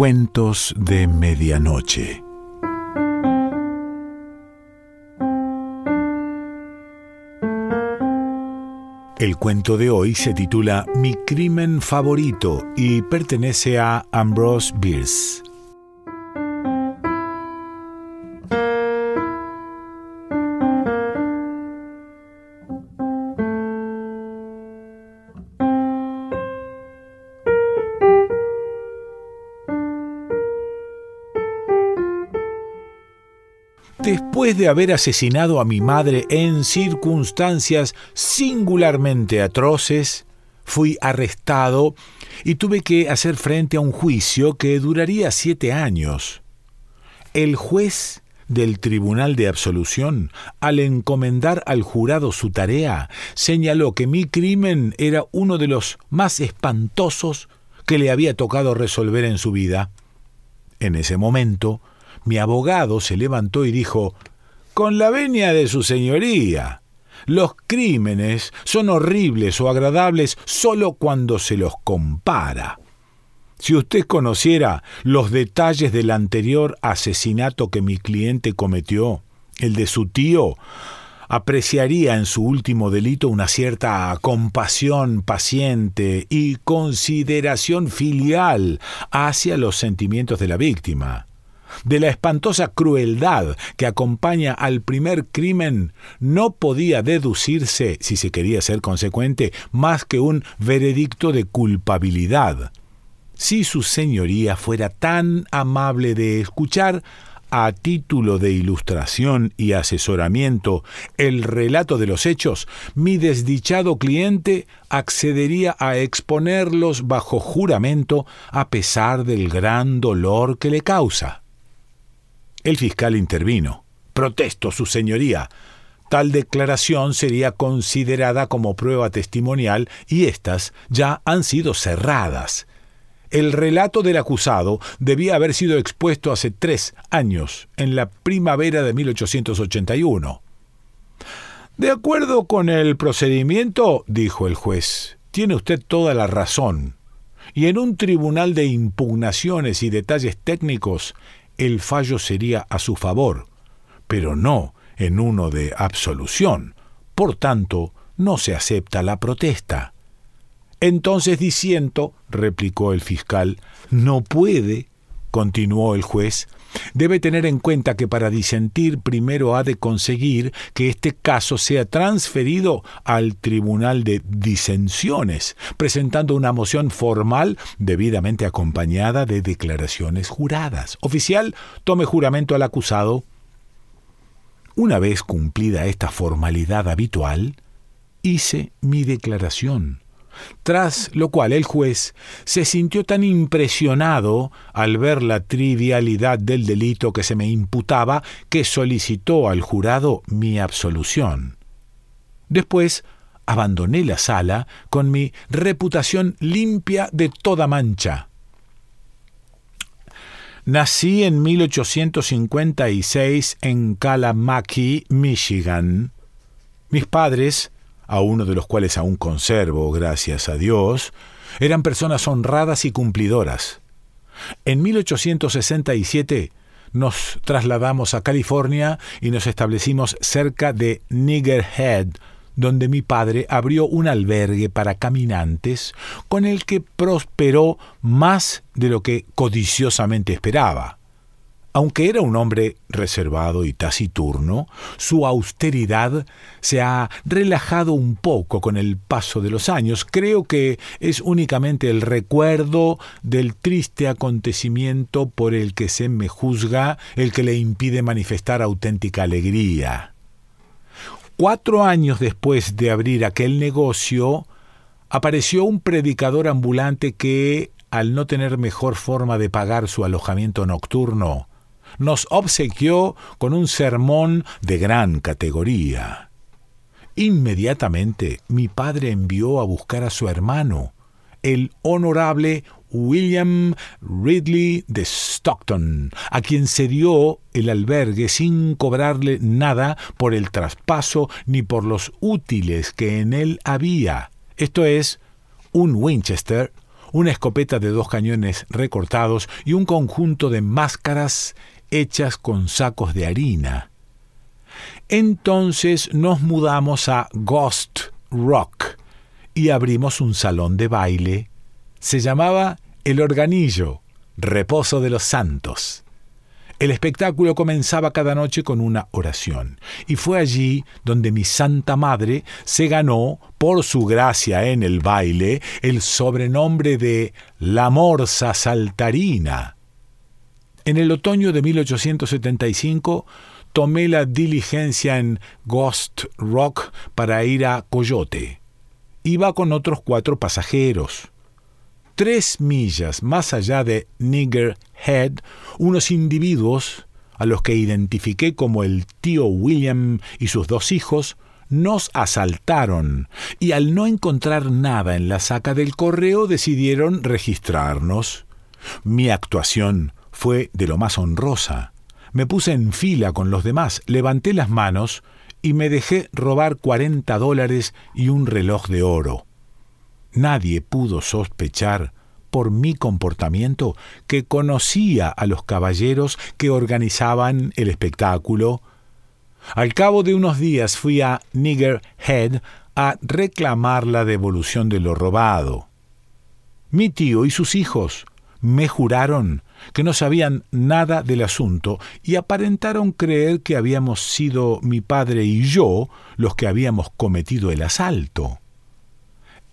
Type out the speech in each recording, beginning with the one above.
Cuentos de Medianoche. El cuento de hoy se titula Mi crimen favorito y pertenece a Ambrose Bierce. Después de haber asesinado a mi madre en circunstancias singularmente atroces, fui arrestado y tuve que hacer frente a un juicio que duraría siete años. El juez del Tribunal de Absolución, al encomendar al jurado su tarea, señaló que mi crimen era uno de los más espantosos que le había tocado resolver en su vida. En ese momento, mi abogado se levantó y dijo Con la venia de su señoría. Los crímenes son horribles o agradables solo cuando se los compara. Si usted conociera los detalles del anterior asesinato que mi cliente cometió, el de su tío, apreciaría en su último delito una cierta compasión paciente y consideración filial hacia los sentimientos de la víctima de la espantosa crueldad que acompaña al primer crimen, no podía deducirse, si se quería ser consecuente, más que un veredicto de culpabilidad. Si su señoría fuera tan amable de escuchar, a título de ilustración y asesoramiento el relato de los hechos, mi desdichado cliente accedería a exponerlos bajo juramento a pesar del gran dolor que le causa. El fiscal intervino. Protesto, su señoría. Tal declaración sería considerada como prueba testimonial y éstas ya han sido cerradas. El relato del acusado debía haber sido expuesto hace tres años, en la primavera de 1881. De acuerdo con el procedimiento, dijo el juez, tiene usted toda la razón. Y en un tribunal de impugnaciones y detalles técnicos, el fallo sería a su favor, pero no en uno de absolución. Por tanto, no se acepta la protesta. Entonces disiento, replicó el fiscal, no puede, continuó el juez, Debe tener en cuenta que para disentir primero ha de conseguir que este caso sea transferido al Tribunal de Disensiones, presentando una moción formal debidamente acompañada de declaraciones juradas. Oficial, tome juramento al acusado. Una vez cumplida esta formalidad habitual, hice mi declaración tras lo cual el juez se sintió tan impresionado al ver la trivialidad del delito que se me imputaba que solicitó al jurado mi absolución. Después abandoné la sala con mi reputación limpia de toda mancha. Nací en 1856 en Kalamaki, Michigan. Mis padres a uno de los cuales aún conservo, gracias a Dios, eran personas honradas y cumplidoras. En 1867 nos trasladamos a California y nos establecimos cerca de Niggerhead, donde mi padre abrió un albergue para caminantes con el que prosperó más de lo que codiciosamente esperaba. Aunque era un hombre reservado y taciturno, su austeridad se ha relajado un poco con el paso de los años. Creo que es únicamente el recuerdo del triste acontecimiento por el que se me juzga el que le impide manifestar auténtica alegría. Cuatro años después de abrir aquel negocio, apareció un predicador ambulante que, al no tener mejor forma de pagar su alojamiento nocturno, nos obsequió con un sermón de gran categoría. Inmediatamente mi padre envió a buscar a su hermano, el honorable William Ridley de Stockton, a quien se dio el albergue sin cobrarle nada por el traspaso ni por los útiles que en él había, esto es, un Winchester, una escopeta de dos cañones recortados y un conjunto de máscaras hechas con sacos de harina. Entonces nos mudamos a Ghost Rock y abrimos un salón de baile. Se llamaba El Organillo, Reposo de los Santos. El espectáculo comenzaba cada noche con una oración, y fue allí donde mi Santa Madre se ganó, por su gracia en el baile, el sobrenombre de la Morsa Saltarina. En el otoño de 1875 tomé la diligencia en Ghost Rock para ir a Coyote. Iba con otros cuatro pasajeros tres millas más allá de Nigger Head, unos individuos, a los que identifiqué como el tío William y sus dos hijos, nos asaltaron y al no encontrar nada en la saca del correo decidieron registrarnos. Mi actuación fue de lo más honrosa. Me puse en fila con los demás, levanté las manos y me dejé robar cuarenta dólares y un reloj de oro. Nadie pudo sospechar por mi comportamiento que conocía a los caballeros que organizaban el espectáculo. Al cabo de unos días fui a Nigger Head a reclamar la devolución de lo robado. Mi tío y sus hijos me juraron que no sabían nada del asunto y aparentaron creer que habíamos sido mi padre y yo los que habíamos cometido el asalto.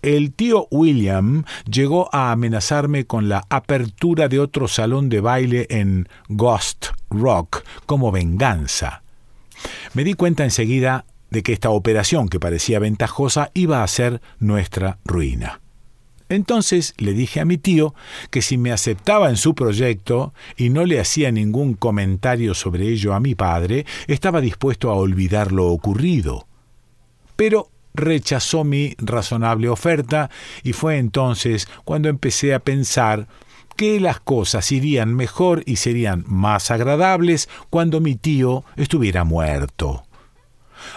El tío William llegó a amenazarme con la apertura de otro salón de baile en Ghost Rock como venganza. Me di cuenta enseguida de que esta operación que parecía ventajosa iba a ser nuestra ruina. Entonces le dije a mi tío que si me aceptaba en su proyecto y no le hacía ningún comentario sobre ello a mi padre, estaba dispuesto a olvidar lo ocurrido. Pero rechazó mi razonable oferta y fue entonces cuando empecé a pensar que las cosas irían mejor y serían más agradables cuando mi tío estuviera muerto.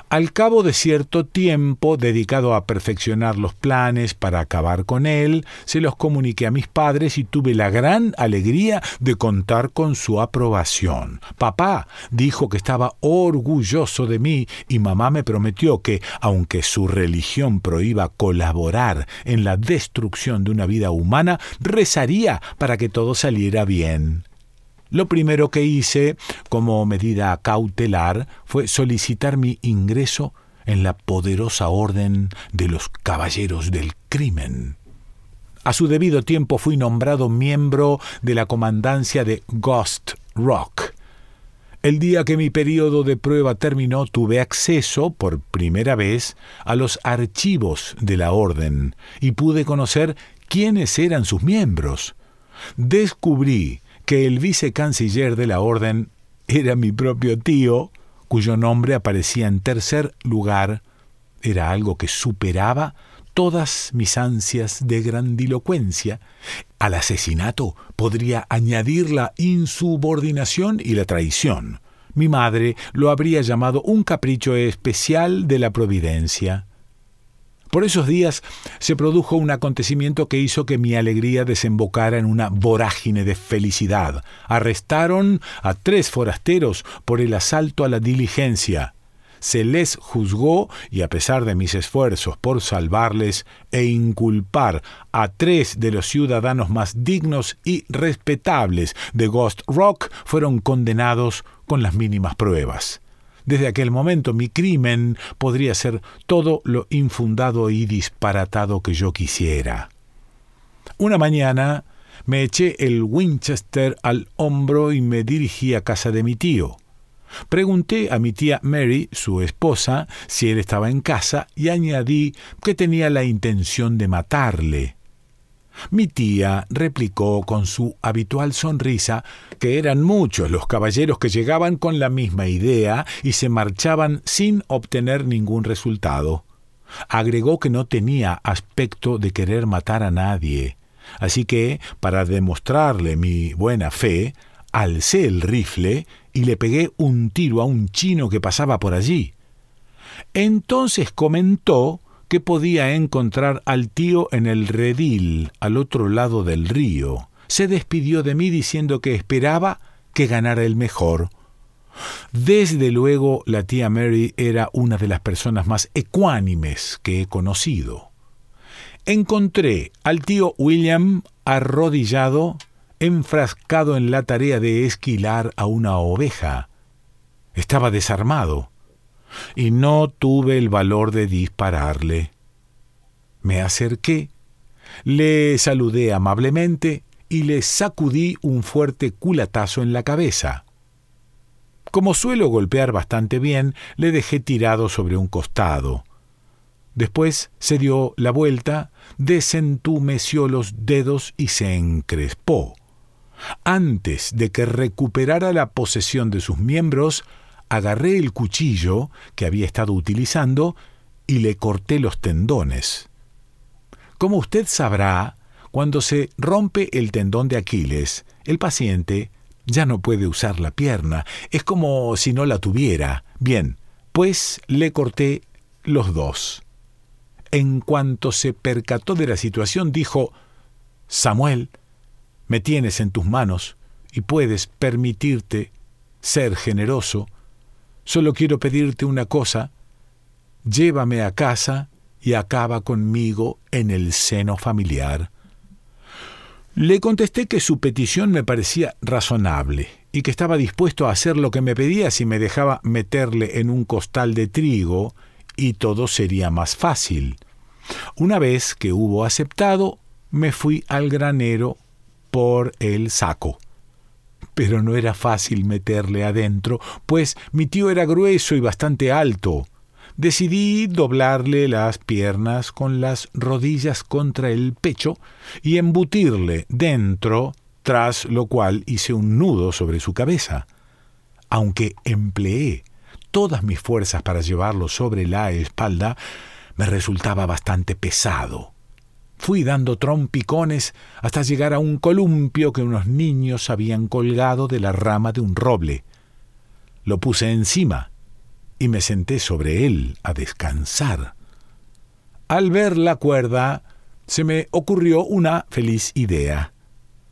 Al cabo de cierto tiempo dedicado a perfeccionar los planes para acabar con él, se los comuniqué a mis padres y tuve la gran alegría de contar con su aprobación. Papá dijo que estaba orgulloso de mí y mamá me prometió que, aunque su religión prohíba colaborar en la destrucción de una vida humana, rezaría para que todo saliera bien. Lo primero que hice como medida cautelar fue solicitar mi ingreso en la poderosa orden de los Caballeros del Crimen. A su debido tiempo fui nombrado miembro de la comandancia de Ghost Rock. El día que mi periodo de prueba terminó tuve acceso, por primera vez, a los archivos de la orden y pude conocer quiénes eran sus miembros. Descubrí que el vicecanciller de la orden era mi propio tío, cuyo nombre aparecía en tercer lugar, era algo que superaba todas mis ansias de grandilocuencia. Al asesinato podría añadir la insubordinación y la traición. Mi madre lo habría llamado un capricho especial de la providencia. Por esos días se produjo un acontecimiento que hizo que mi alegría desembocara en una vorágine de felicidad. Arrestaron a tres forasteros por el asalto a la diligencia. Se les juzgó y a pesar de mis esfuerzos por salvarles e inculpar a tres de los ciudadanos más dignos y respetables de Ghost Rock, fueron condenados con las mínimas pruebas. Desde aquel momento mi crimen podría ser todo lo infundado y disparatado que yo quisiera. Una mañana me eché el Winchester al hombro y me dirigí a casa de mi tío. Pregunté a mi tía Mary, su esposa, si él estaba en casa y añadí que tenía la intención de matarle. Mi tía replicó con su habitual sonrisa que eran muchos los caballeros que llegaban con la misma idea y se marchaban sin obtener ningún resultado. Agregó que no tenía aspecto de querer matar a nadie, así que, para demostrarle mi buena fe, alcé el rifle y le pegué un tiro a un chino que pasaba por allí. Entonces comentó que podía encontrar al tío en el redil, al otro lado del río. Se despidió de mí diciendo que esperaba que ganara el mejor. Desde luego la tía Mary era una de las personas más ecuánimes que he conocido. Encontré al tío William arrodillado, enfrascado en la tarea de esquilar a una oveja. Estaba desarmado, y no tuve el valor de dispararle. Me acerqué, le saludé amablemente y le sacudí un fuerte culatazo en la cabeza. Como suelo golpear bastante bien, le dejé tirado sobre un costado. Después se dio la vuelta, desentumeció los dedos y se encrespó. Antes de que recuperara la posesión de sus miembros, agarré el cuchillo que había estado utilizando y le corté los tendones. Como usted sabrá, cuando se rompe el tendón de Aquiles, el paciente ya no puede usar la pierna, es como si no la tuviera. Bien, pues le corté los dos. En cuanto se percató de la situación, dijo, Samuel, me tienes en tus manos y puedes permitirte ser generoso Solo quiero pedirte una cosa. Llévame a casa y acaba conmigo en el seno familiar. Le contesté que su petición me parecía razonable y que estaba dispuesto a hacer lo que me pedía si me dejaba meterle en un costal de trigo y todo sería más fácil. Una vez que hubo aceptado, me fui al granero por el saco pero no era fácil meterle adentro, pues mi tío era grueso y bastante alto. Decidí doblarle las piernas con las rodillas contra el pecho y embutirle dentro, tras lo cual hice un nudo sobre su cabeza. Aunque empleé todas mis fuerzas para llevarlo sobre la espalda, me resultaba bastante pesado. Fui dando trompicones hasta llegar a un columpio que unos niños habían colgado de la rama de un roble. Lo puse encima y me senté sobre él a descansar. Al ver la cuerda, se me ocurrió una feliz idea.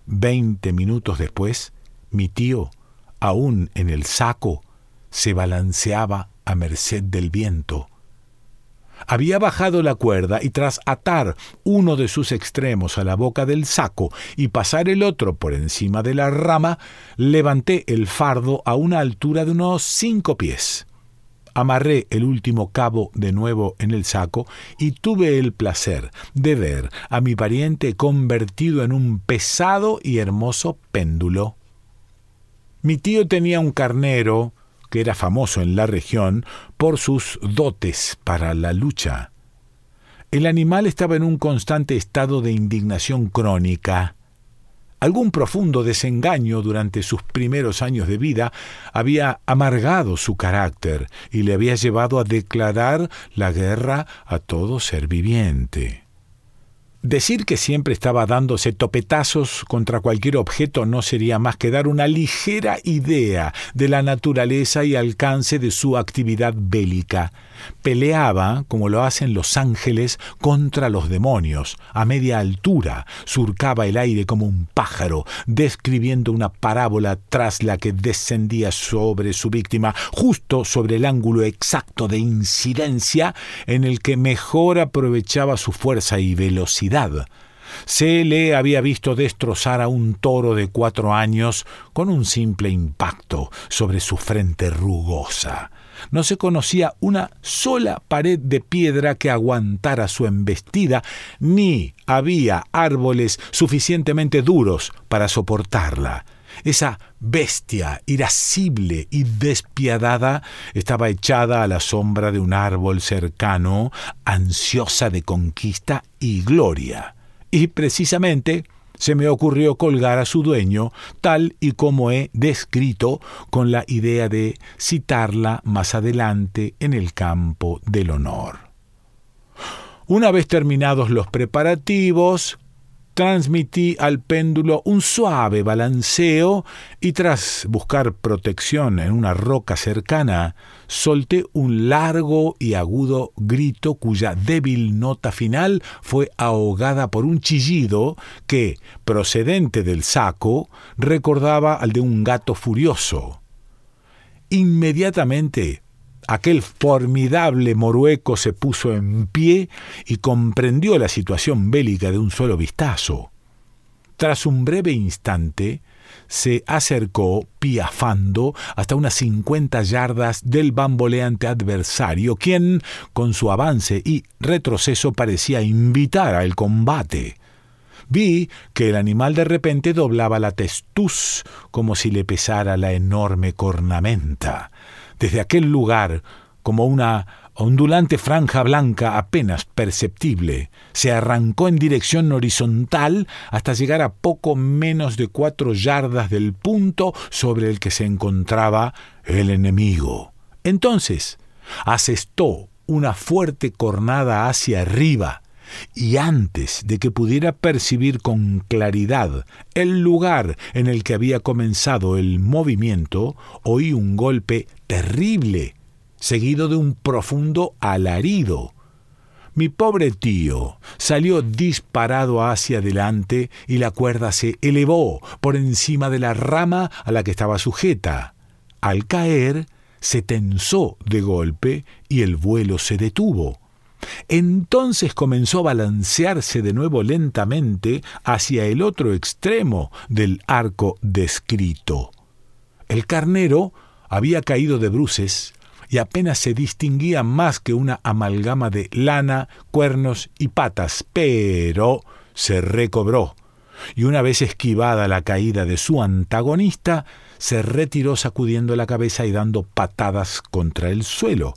Veinte minutos después, mi tío, aún en el saco, se balanceaba a merced del viento. Había bajado la cuerda y tras atar uno de sus extremos a la boca del saco y pasar el otro por encima de la rama, levanté el fardo a una altura de unos cinco pies. Amarré el último cabo de nuevo en el saco y tuve el placer de ver a mi pariente convertido en un pesado y hermoso péndulo. Mi tío tenía un carnero que era famoso en la región por sus dotes para la lucha. El animal estaba en un constante estado de indignación crónica. Algún profundo desengaño durante sus primeros años de vida había amargado su carácter y le había llevado a declarar la guerra a todo ser viviente. Decir que siempre estaba dándose topetazos contra cualquier objeto no sería más que dar una ligera idea de la naturaleza y alcance de su actividad bélica. Peleaba, como lo hacen los ángeles, contra los demonios, a media altura, surcaba el aire como un pájaro, describiendo una parábola tras la que descendía sobre su víctima, justo sobre el ángulo exacto de incidencia en el que mejor aprovechaba su fuerza y velocidad. Se le había visto destrozar a un toro de cuatro años con un simple impacto sobre su frente rugosa. No se conocía una sola pared de piedra que aguantara su embestida, ni había árboles suficientemente duros para soportarla. Esa bestia irascible y despiadada estaba echada a la sombra de un árbol cercano, ansiosa de conquista y gloria. Y precisamente se me ocurrió colgar a su dueño, tal y como he descrito, con la idea de citarla más adelante en el campo del honor. Una vez terminados los preparativos, transmití al péndulo un suave balanceo y tras buscar protección en una roca cercana, solté un largo y agudo grito cuya débil nota final fue ahogada por un chillido que, procedente del saco, recordaba al de un gato furioso. Inmediatamente aquel formidable morueco se puso en pie y comprendió la situación bélica de un solo vistazo. Tras un breve instante, se acercó, piafando, hasta unas cincuenta yardas del bamboleante adversario, quien, con su avance y retroceso, parecía invitar al combate. Vi que el animal de repente doblaba la testuz como si le pesara la enorme cornamenta. Desde aquel lugar, como una ondulante franja blanca apenas perceptible, se arrancó en dirección horizontal hasta llegar a poco menos de cuatro yardas del punto sobre el que se encontraba el enemigo. Entonces, asestó una fuerte cornada hacia arriba, y antes de que pudiera percibir con claridad el lugar en el que había comenzado el movimiento, oí un golpe terrible, seguido de un profundo alarido. Mi pobre tío salió disparado hacia adelante y la cuerda se elevó por encima de la rama a la que estaba sujeta. Al caer, se tensó de golpe y el vuelo se detuvo. Entonces comenzó a balancearse de nuevo lentamente hacia el otro extremo del arco descrito. El carnero había caído de bruces y apenas se distinguía más que una amalgama de lana, cuernos y patas, pero se recobró, y una vez esquivada la caída de su antagonista, se retiró sacudiendo la cabeza y dando patadas contra el suelo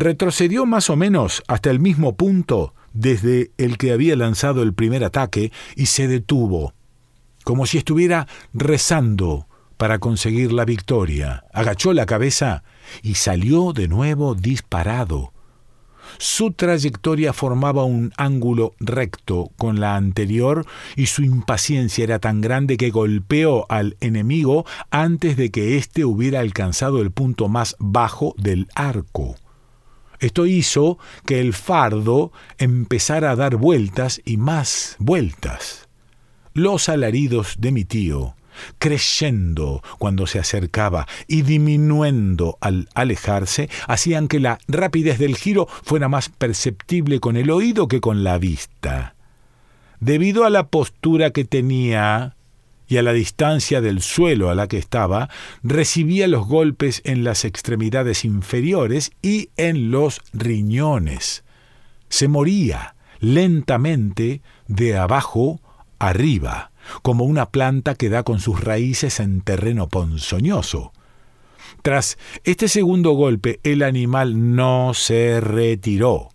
retrocedió más o menos hasta el mismo punto desde el que había lanzado el primer ataque y se detuvo, como si estuviera rezando para conseguir la victoria. Agachó la cabeza y salió de nuevo disparado. Su trayectoria formaba un ángulo recto con la anterior y su impaciencia era tan grande que golpeó al enemigo antes de que éste hubiera alcanzado el punto más bajo del arco. Esto hizo que el fardo empezara a dar vueltas y más vueltas. Los alaridos de mi tío, creciendo cuando se acercaba y disminuyendo al alejarse, hacían que la rapidez del giro fuera más perceptible con el oído que con la vista. Debido a la postura que tenía, y a la distancia del suelo a la que estaba, recibía los golpes en las extremidades inferiores y en los riñones. Se moría lentamente de abajo arriba, como una planta que da con sus raíces en terreno ponzoñoso. Tras este segundo golpe, el animal no se retiró.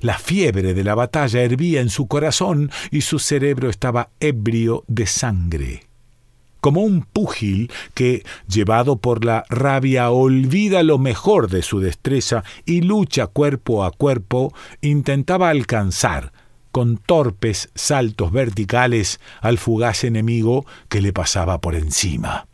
La fiebre de la batalla hervía en su corazón y su cerebro estaba ebrio de sangre como un púgil que, llevado por la rabia, olvida lo mejor de su destreza y lucha cuerpo a cuerpo, intentaba alcanzar, con torpes saltos verticales, al fugaz enemigo que le pasaba por encima.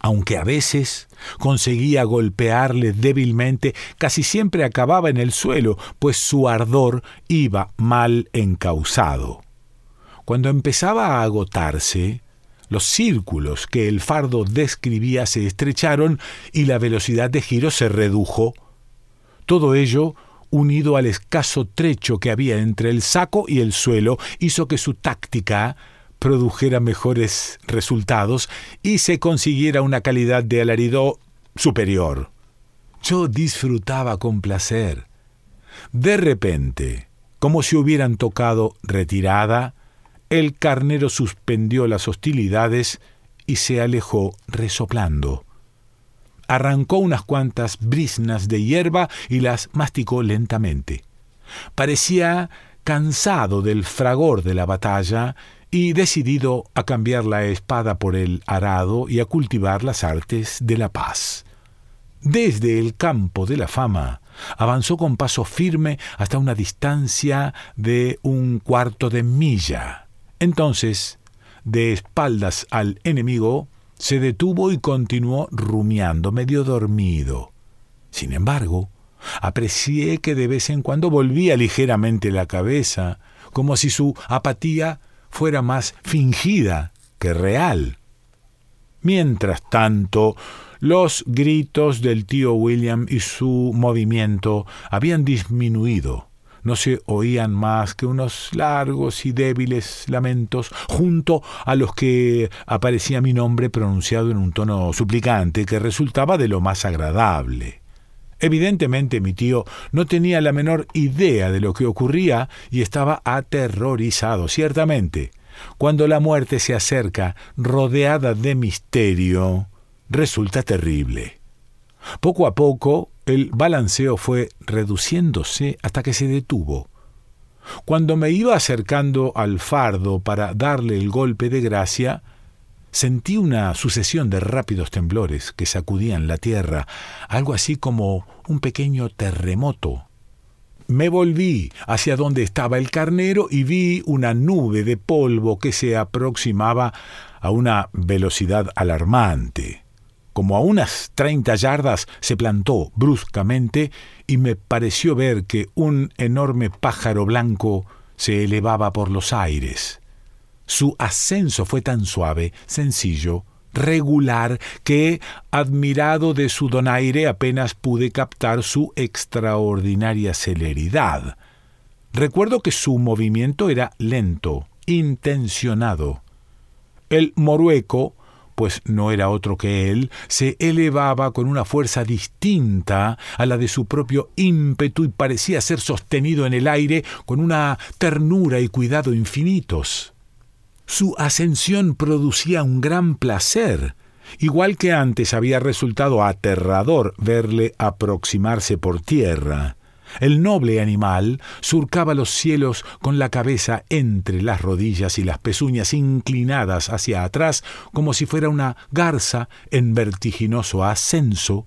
Aunque a veces conseguía golpearle débilmente, casi siempre acababa en el suelo, pues su ardor iba mal encausado. Cuando empezaba a agotarse, los círculos que el fardo describía se estrecharon y la velocidad de giro se redujo. Todo ello, unido al escaso trecho que había entre el saco y el suelo, hizo que su táctica produjera mejores resultados y se consiguiera una calidad de alarido superior. Yo disfrutaba con placer. De repente, como si hubieran tocado retirada, el carnero suspendió las hostilidades y se alejó resoplando. Arrancó unas cuantas brisnas de hierba y las masticó lentamente. Parecía cansado del fragor de la batalla y decidido a cambiar la espada por el arado y a cultivar las artes de la paz. Desde el campo de la fama Avanzó con paso firme hasta una distancia de un cuarto de milla. Entonces, de espaldas al enemigo, se detuvo y continuó rumiando, medio dormido. Sin embargo, aprecié que de vez en cuando volvía ligeramente la cabeza, como si su apatía fuera más fingida que real. Mientras tanto, los gritos del tío William y su movimiento habían disminuido. No se oían más que unos largos y débiles lamentos, junto a los que aparecía mi nombre pronunciado en un tono suplicante que resultaba de lo más agradable. Evidentemente mi tío no tenía la menor idea de lo que ocurría y estaba aterrorizado, ciertamente. Cuando la muerte se acerca rodeada de misterio, resulta terrible. Poco a poco el balanceo fue reduciéndose hasta que se detuvo. Cuando me iba acercando al fardo para darle el golpe de gracia, sentí una sucesión de rápidos temblores que sacudían la tierra, algo así como un pequeño terremoto. Me volví hacia donde estaba el carnero y vi una nube de polvo que se aproximaba a una velocidad alarmante como a unas treinta yardas, se plantó bruscamente y me pareció ver que un enorme pájaro blanco se elevaba por los aires. Su ascenso fue tan suave, sencillo, regular, que, admirado de su donaire, apenas pude captar su extraordinaria celeridad. Recuerdo que su movimiento era lento, intencionado. El morueco, pues no era otro que él, se elevaba con una fuerza distinta a la de su propio ímpetu y parecía ser sostenido en el aire con una ternura y cuidado infinitos. Su ascensión producía un gran placer, igual que antes había resultado aterrador verle aproximarse por tierra. El noble animal surcaba los cielos con la cabeza entre las rodillas y las pezuñas inclinadas hacia atrás como si fuera una garza en vertiginoso ascenso.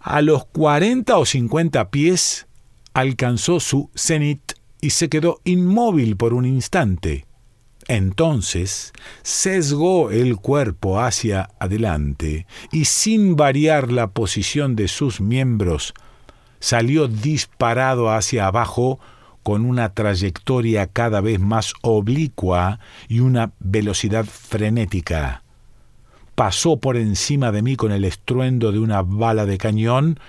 A los cuarenta o cincuenta pies alcanzó su cenit y se quedó inmóvil por un instante. Entonces sesgó el cuerpo hacia adelante y sin variar la posición de sus miembros, salió disparado hacia abajo con una trayectoria cada vez más oblicua y una velocidad frenética. Pasó por encima de mí con el estruendo de una bala de cañón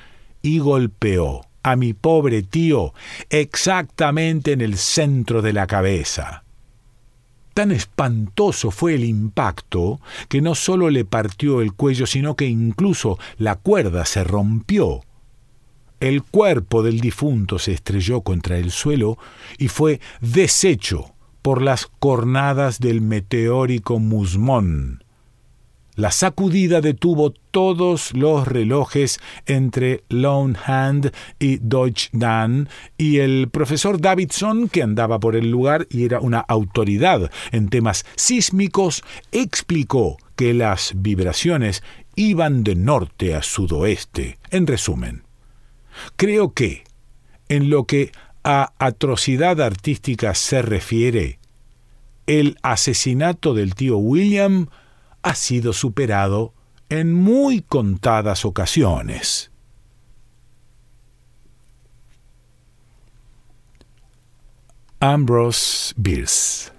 y golpeó a mi pobre tío exactamente en el centro de la cabeza. Tan espantoso fue el impacto que no solo le partió el cuello, sino que incluso la cuerda se rompió. El cuerpo del difunto se estrelló contra el suelo y fue deshecho por las cornadas del meteórico musmón. La sacudida detuvo todos los relojes entre Lone Hand y Deutsche Dan, y el profesor Davidson, que andaba por el lugar y era una autoridad en temas sísmicos, explicó que las vibraciones iban de norte a sudoeste. En resumen, Creo que, en lo que a atrocidad artística se refiere, el asesinato del tío William ha sido superado en muy contadas ocasiones. Ambrose Bierce